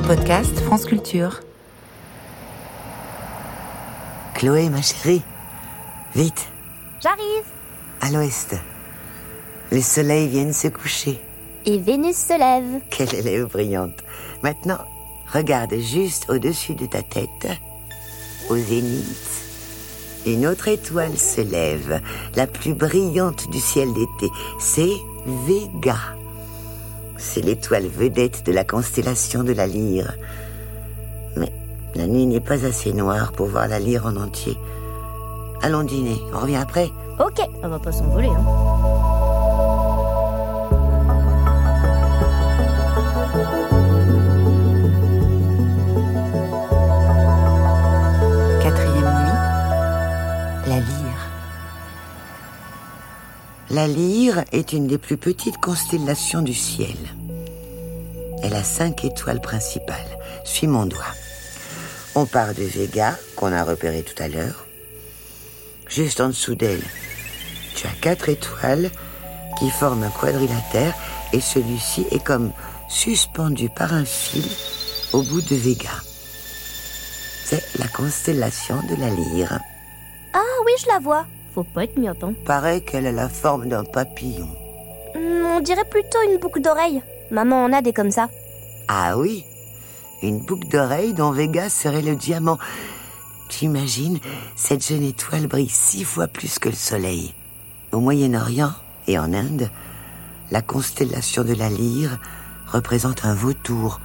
Un podcast France Culture. Chloé, ma chérie, vite, J'arrive à l'ouest. Les soleils viennent se coucher. Et Vénus se lève. Quelle élève brillante. Maintenant, regarde juste au-dessus de ta tête, au zénith. Une autre étoile se lève, la plus brillante du ciel d'été. C'est Vega. C'est l'étoile vedette de la constellation de la lyre. Mais la nuit n'est pas assez noire pour voir la lyre en entier. Allons dîner, on revient après Ok, on va pas s'envoler. Hein. Quatrième nuit. La lyre. La lyre est une des plus petites constellations du ciel. Elle a cinq étoiles principales. Suis mon doigt. On part de Vega, qu'on a repéré tout à l'heure. Juste en dessous d'elle, tu as quatre étoiles qui forment un quadrilatère et celui-ci est comme suspendu par un fil au bout de Vega. C'est la constellation de la lyre. Ah oui, je la vois. Faut pas être myope, hein. Paraît qu'elle a la forme d'un papillon. Hmm, on dirait plutôt une boucle d'oreille. Maman en a des comme ça. Ah oui, une boucle d'oreille dont Vega serait le diamant. T'imagines, cette jeune étoile brille six fois plus que le soleil. Au Moyen-Orient et en Inde, la constellation de la lyre représente un vautour,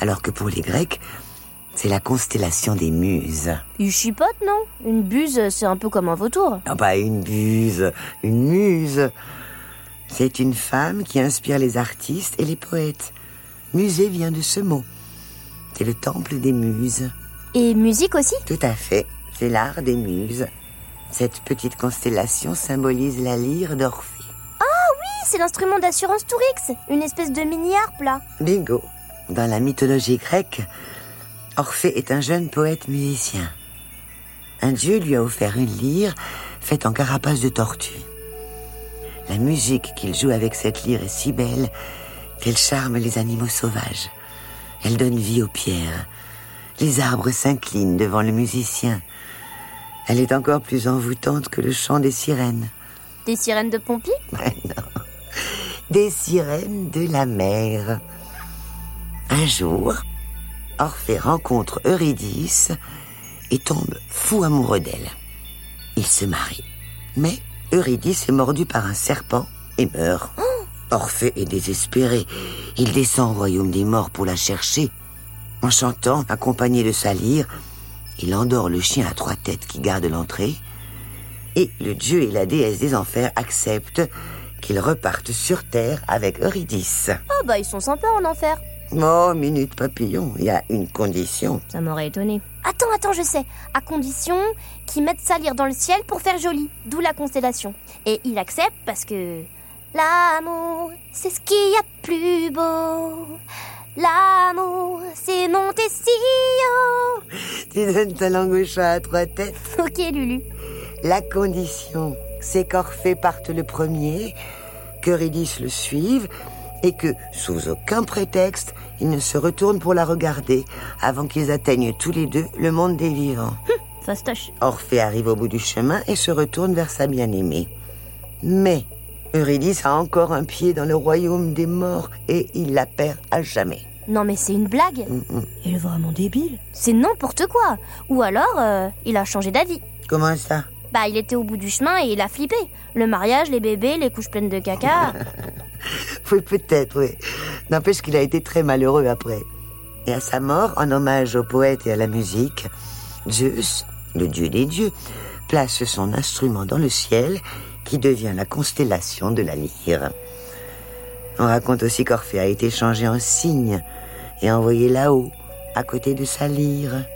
alors que pour les Grecs, c'est la constellation des muses. Il chipote, non? Une buse, c'est un peu comme un vautour. Ah bah une buse, une muse. C'est une femme qui inspire les artistes et les poètes. Musée vient de ce mot. C'est le temple des muses. Et musique aussi Tout à fait, c'est l'art des muses. Cette petite constellation symbolise la lyre d'Orphée. Oui, c'est l'instrument d'assurance Tourix. Une espèce de mini-harpe, là. Bingo. Dans la mythologie grecque, Orphée est un jeune poète musicien. Un dieu lui a offert une lyre faite en carapace de tortue. La musique qu'il joue avec cette lyre est si belle qu'elle charme les animaux sauvages. Elle donne vie aux pierres. Les arbres s'inclinent devant le musicien. Elle est encore plus envoûtante que le chant des sirènes. Des sirènes de pompiers Mais non. Des sirènes de la mer. Un jour, Orphée rencontre Eurydice et tombe fou amoureux d'elle. Ils se marient. Mais Eurydice est mordue par un serpent et meurt. Orphée est désespéré. Il descend au royaume des morts pour la chercher. En chantant, accompagné de sa lyre, il endort le chien à trois têtes qui garde l'entrée. Et le dieu et la déesse des enfers acceptent qu'ils repartent sur terre avec Eurydice. Ah bah, ils sont sympas en enfer. Oh, minute papillon, il y a une condition. Ça m'aurait étonné. Attends, attends, je sais. À condition qu'ils mettent sa lyre dans le ciel pour faire joli. D'où la constellation. Et il accepte parce que... L'amour, c'est ce qu'il y a de plus beau. L'amour, c'est monter si haut. Tu donnes ta langue au chat à trois têtes. Ok, Lulu. La condition, c'est qu'Orphée parte le premier, qu'Eurydice le suive, et que, sous aucun prétexte, il ne se retourne pour la regarder avant qu'ils atteignent tous les deux le monde des vivants. Fastoche. Orphée arrive au bout du chemin et se retourne vers sa bien-aimée. Mais Eurydice a encore un pied dans le royaume des morts et il la perd à jamais. Non mais c'est une blague. Il est vraiment débile. C'est n'importe quoi. Ou alors, euh, il a changé d'avis. Comment ça? Bah, il était au bout du chemin et il a flippé. Le mariage, les bébés, les couches pleines de caca. Oui, peut-être, oui. N'empêche qu'il a été très malheureux après. Et à sa mort, en hommage au poète et à la musique, Zeus, le dieu des dieux, place son instrument dans le ciel qui devient la constellation de la lyre. On raconte aussi qu'Orphée a été changé en cygne et envoyé là-haut, à côté de sa lyre.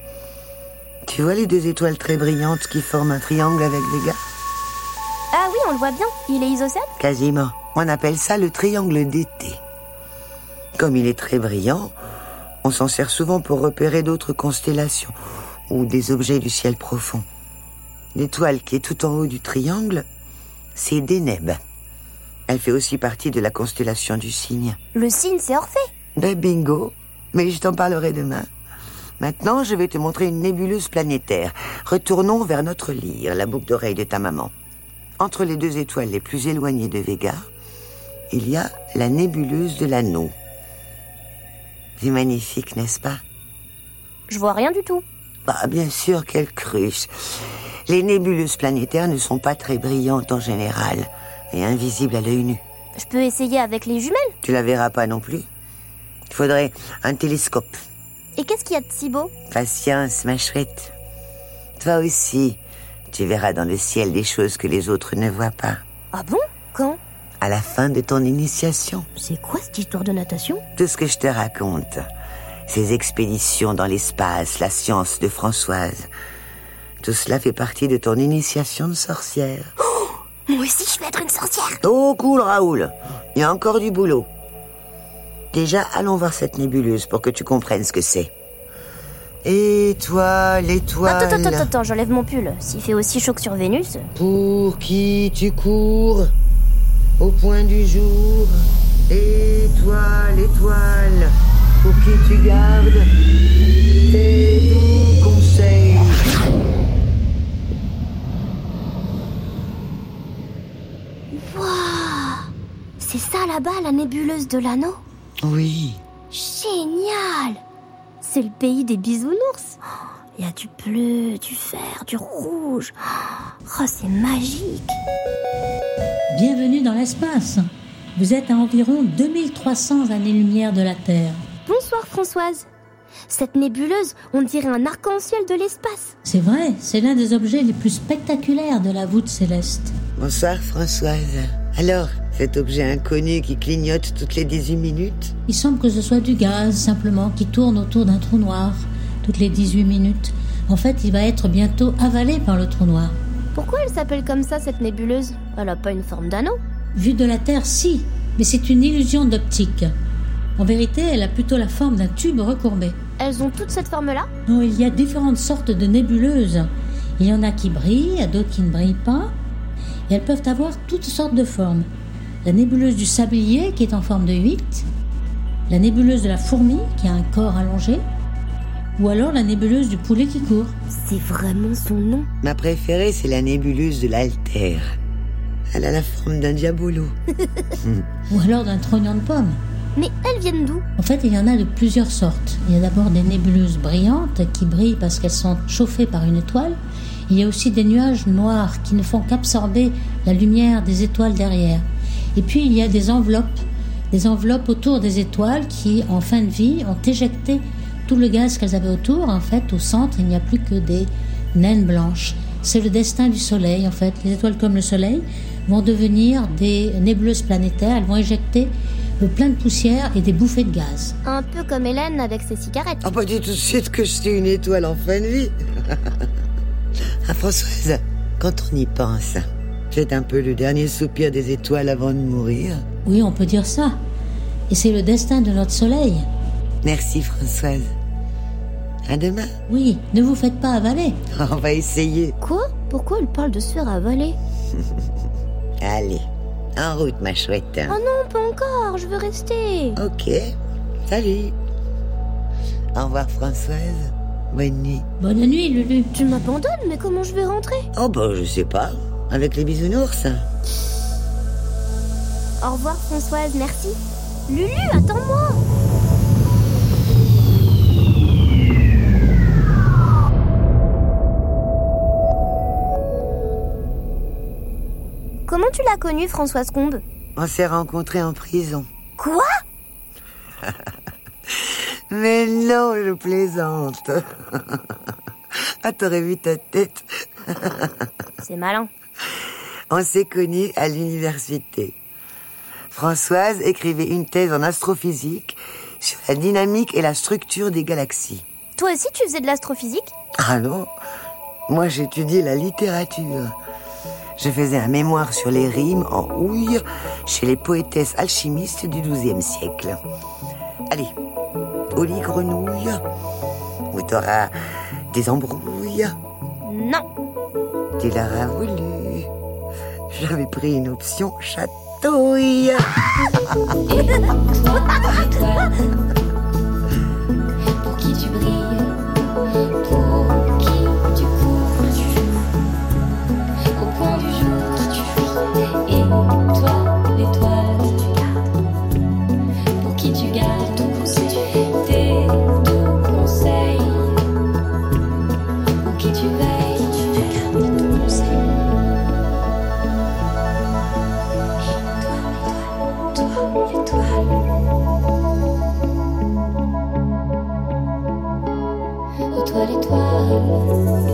Tu vois les deux étoiles très brillantes qui forment un triangle avec Vega ah oui, on le voit bien. Il est isocèle Quasiment. On appelle ça le triangle d'été. Comme il est très brillant, on s'en sert souvent pour repérer d'autres constellations ou des objets du ciel profond. L'étoile qui est tout en haut du triangle, c'est Deneb. Elle fait aussi partie de la constellation du cygne. Le cygne, c'est Orphée. Ben bingo, Mais je t'en parlerai demain. Maintenant, je vais te montrer une nébuleuse planétaire. Retournons vers notre lyre, la boucle d'oreille de ta maman. Entre les deux étoiles les plus éloignées de Vega, il y a la nébuleuse de l'anneau. C'est magnifique, n'est-ce pas? Je vois rien du tout. Bah, bien sûr, quelle cruche. Les nébuleuses planétaires ne sont pas très brillantes en général et invisibles à l'œil nu. Je peux essayer avec les jumelles Tu la verras pas non plus. Il faudrait un télescope. Et qu'est-ce qu'il y a de si beau? Patience, ma chouette. Toi aussi, tu verras dans le ciel des choses que les autres ne voient pas. Ah bon? Quand? À la fin de ton initiation, C'est quoi cette histoire de natation? Tout ce que je te raconte, ces expéditions dans l'espace, la science de Françoise, tout cela fait partie de ton initiation de sorcière. Moi aussi, je vais être une sorcière. Oh, cool, Raoul. Il y a encore du boulot. Déjà, allons voir cette nébuleuse pour que tu comprennes ce que c'est. Étoile, étoile. Attends, attends, attends, attends, j'enlève mon pull. S'il fait aussi chaud que sur Vénus. Pour qui tu cours Au point du jour. Étoile, étoile. Pour qui tu gardes tes C'est ça là-bas, la nébuleuse de l'anneau Oui. Génial C'est le pays des bisounours. Il y a du bleu, du vert, du rouge. Oh, c'est magique. Bienvenue dans l'espace. Vous êtes à environ 2300 années-lumière de la Terre. Bonsoir Françoise. Cette nébuleuse, on dirait un arc-en-ciel de l'espace. C'est vrai, c'est l'un des objets les plus spectaculaires de la voûte céleste. Bonsoir Françoise. Alors, cet objet inconnu qui clignote toutes les 18 minutes Il semble que ce soit du gaz, simplement, qui tourne autour d'un trou noir, toutes les 18 minutes. En fait, il va être bientôt avalé par le trou noir. Pourquoi elle s'appelle comme ça cette nébuleuse? Elle a pas une forme d'anneau? Vu de la Terre, si, mais c'est une illusion d'optique. En vérité, elle a plutôt la forme d'un tube recourbé. Elles ont toutes cette forme-là? Non, il y a différentes sortes de nébuleuses. Il y en a qui brillent, d'autres qui ne brillent pas. Et elles peuvent avoir toutes sortes de formes. La nébuleuse du sablier qui est en forme de 8, la nébuleuse de la fourmi qui a un corps allongé, ou alors la nébuleuse du poulet qui court. C'est vraiment son nom. Ma préférée, c'est la nébuleuse de l'Altère. Elle a la forme d'un diabolo. Ou alors d'un trognon de pomme. Mais elles viennent d'où? En fait, il y en a de plusieurs sortes. Il y a d'abord des nébuleuses brillantes qui brillent parce qu'elles sont chauffées par une étoile. Il y a aussi des nuages noirs qui ne font qu'absorber la lumière des étoiles derrière. Et puis il y a des enveloppes, des enveloppes autour des étoiles qui, en fin de vie, ont éjecté tout le gaz qu'elles avaient autour. En fait, au centre, il n'y a plus que des naines blanches. C'est le destin du Soleil, en fait. Les étoiles comme le Soleil vont devenir des nébuleuses planétaires. Elles vont éjecter plein de poussière et des bouffées de gaz. Un peu comme Hélène avec ses cigarettes. Oh, pas dis tout de suite que je suis une étoile en fin de vie. ah, Françoise, quand on y pense, c'est un peu le dernier soupir des étoiles avant de mourir. Oui, on peut dire ça. Et c'est le destin de notre Soleil. Merci, Françoise. À demain. Oui, ne vous faites pas avaler. On va essayer. Quoi? Pourquoi elle parle de se faire avaler? Allez, en route, ma chouette. Oh non, pas encore, je veux rester. Ok, salut. Au revoir, Françoise. Bonne nuit. Bonne nuit, Lulu. Tu m'abandonnes, mais comment je vais rentrer? Oh, bah, je sais pas. Avec les bisounours. Au revoir Françoise, merci. Lulu, attends-moi Comment tu l'as connue, Françoise Combe? On s'est rencontrés en prison. Quoi? Mais non, je plaisante. ah, t'aurais vu ta tête. C'est malin. On s'est connus à l'université. Françoise écrivait une thèse en astrophysique sur la dynamique et la structure des galaxies. Toi aussi, tu faisais de l'astrophysique? Ah non, moi j'étudiais la littérature. Je faisais un mémoire sur les rimes en houille chez les poétesses alchimistes du XIIe siècle. Allez, au lit grenouille, où t'auras des embrouilles? Non. Tu l'auras voulu j'avais pris une option chatouille. Pour qui tu brilles, pour qui tu cours, tu joues, au point du jour tu fuis, et toi, l'étoile, pour qui tu gardes. Música